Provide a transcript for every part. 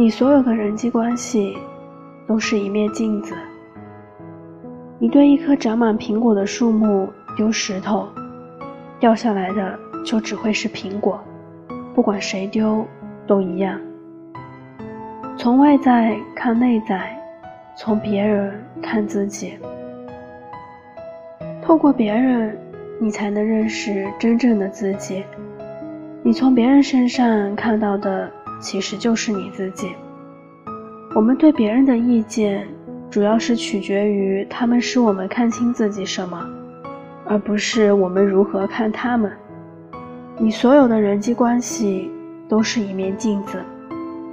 你所有的人际关系，都是一面镜子。你对一棵长满苹果的树木丢石头，掉下来的就只会是苹果，不管谁丢都一样。从外在看内在，从别人看自己。透过别人，你才能认识真正的自己。你从别人身上看到的，其实就是你自己。我们对别人的意见。主要是取决于他们使我们看清自己什么，而不是我们如何看他们。你所有的人际关系都是一面镜子，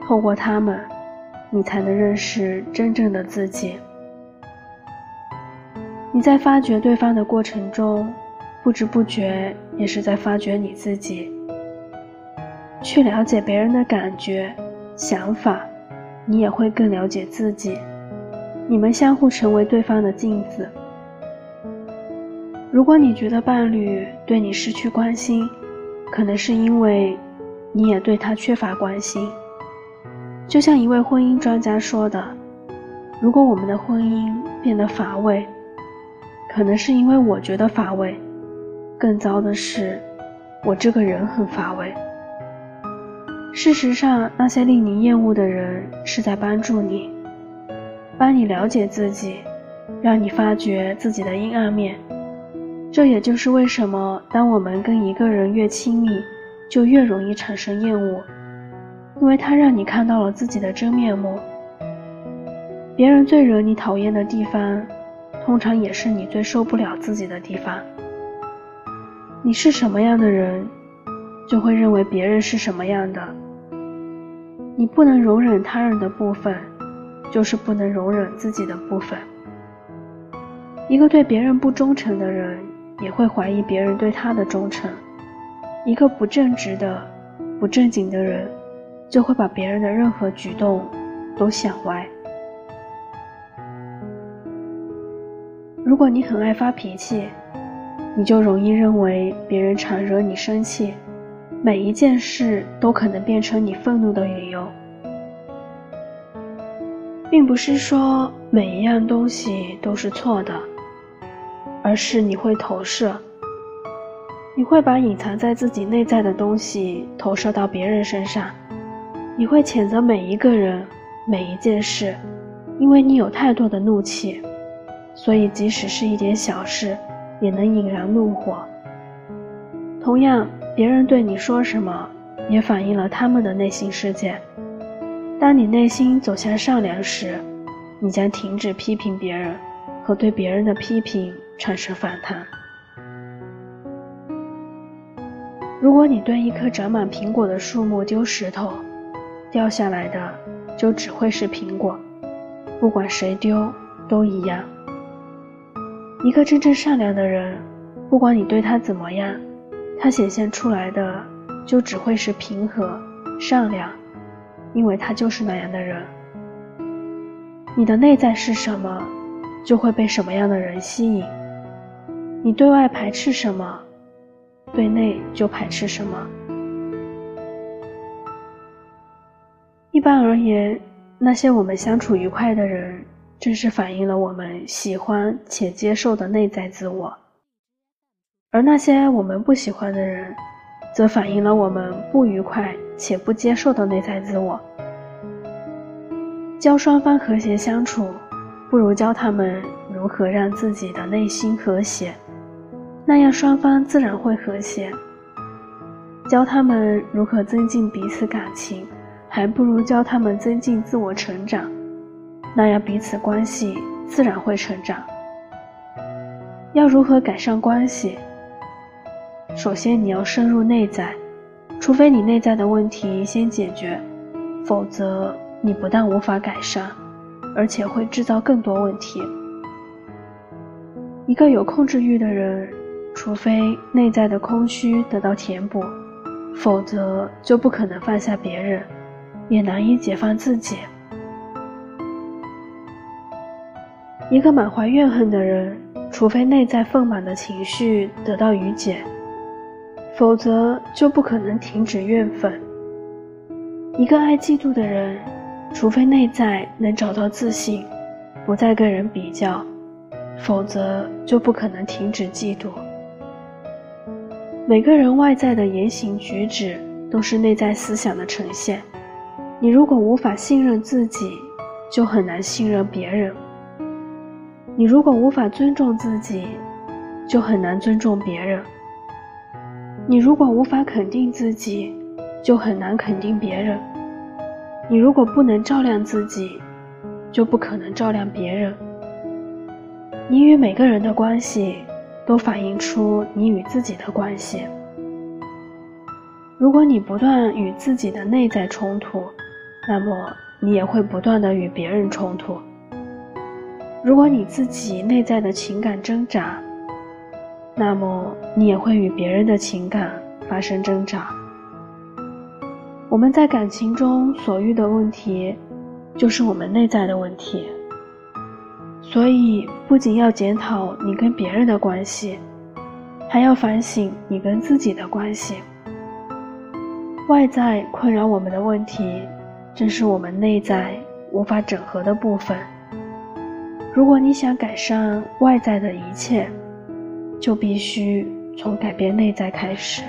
透过他们，你才能认识真正的自己。你在发掘对方的过程中，不知不觉也是在发掘你自己。去了解别人的感觉、想法，你也会更了解自己。你们相互成为对方的镜子。如果你觉得伴侣对你失去关心，可能是因为你也对他缺乏关心。就像一位婚姻专家说的：“如果我们的婚姻变得乏味，可能是因为我觉得乏味。更糟的是，我这个人很乏味。”事实上，那些令你厌恶的人是在帮助你。帮你了解自己，让你发觉自己的阴暗面。这也就是为什么，当我们跟一个人越亲密，就越容易产生厌恶，因为他让你看到了自己的真面目。别人最惹你讨厌的地方，通常也是你最受不了自己的地方。你是什么样的人，就会认为别人是什么样的。你不能容忍他人的部分。就是不能容忍自己的部分。一个对别人不忠诚的人，也会怀疑别人对他的忠诚。一个不正直的、不正经的人，就会把别人的任何举动都想歪。如果你很爱发脾气，你就容易认为别人常惹你生气，每一件事都可能变成你愤怒的理由。并不是说每一样东西都是错的，而是你会投射，你会把隐藏在自己内在的东西投射到别人身上，你会谴责每一个人、每一件事，因为你有太多的怒气，所以即使是一点小事，也能引燃怒火。同样，别人对你说什么，也反映了他们的内心世界。当你内心走向善良时，你将停止批评别人和对别人的批评产生反弹。如果你对一棵长满苹果的树木丢石头，掉下来的就只会是苹果，不管谁丢都一样。一个真正善良的人，不管你对他怎么样，他显现出来的就只会是平和、善良。因为他就是那样的人。你的内在是什么，就会被什么样的人吸引。你对外排斥什么，对内就排斥什么。一般而言，那些我们相处愉快的人，正是反映了我们喜欢且接受的内在自我；而那些我们不喜欢的人，则反映了我们不愉快且不接受的内在自我。教双方和谐相处，不如教他们如何让自己的内心和谐，那样双方自然会和谐。教他们如何增进彼此感情，还不如教他们增进自我成长，那样彼此关系自然会成长。要如何改善关系？首先，你要深入内在，除非你内在的问题先解决，否则你不但无法改善，而且会制造更多问题。一个有控制欲的人，除非内在的空虚得到填补，否则就不可能放下别人，也难以解放自己。一个满怀怨恨的人，除非内在丰满的情绪得到疏解。否则就不可能停止怨愤。一个爱嫉妒的人，除非内在能找到自信，不再跟人比较，否则就不可能停止嫉妒。每个人外在的言行举止都是内在思想的呈现。你如果无法信任自己，就很难信任别人；你如果无法尊重自己，就很难尊重别人；你如果无法肯定自己，就很难肯定别人；你如果不能照亮自己，就不可能照亮别人。你与每个人的关系。都反映出你与自己的关系。如果你不断与自己的内在冲突，那么你也会不断的与别人冲突。如果你自己内在的情感挣扎，那么你也会与别人的情感发生挣扎。我们在感情中所遇的问题，就是我们内在的问题。所以，不仅要检讨你跟别人的关系，还要反省你跟自己的关系。外在困扰我们的问题，正是我们内在无法整合的部分。如果你想改善外在的一切，就必须从改变内在开始。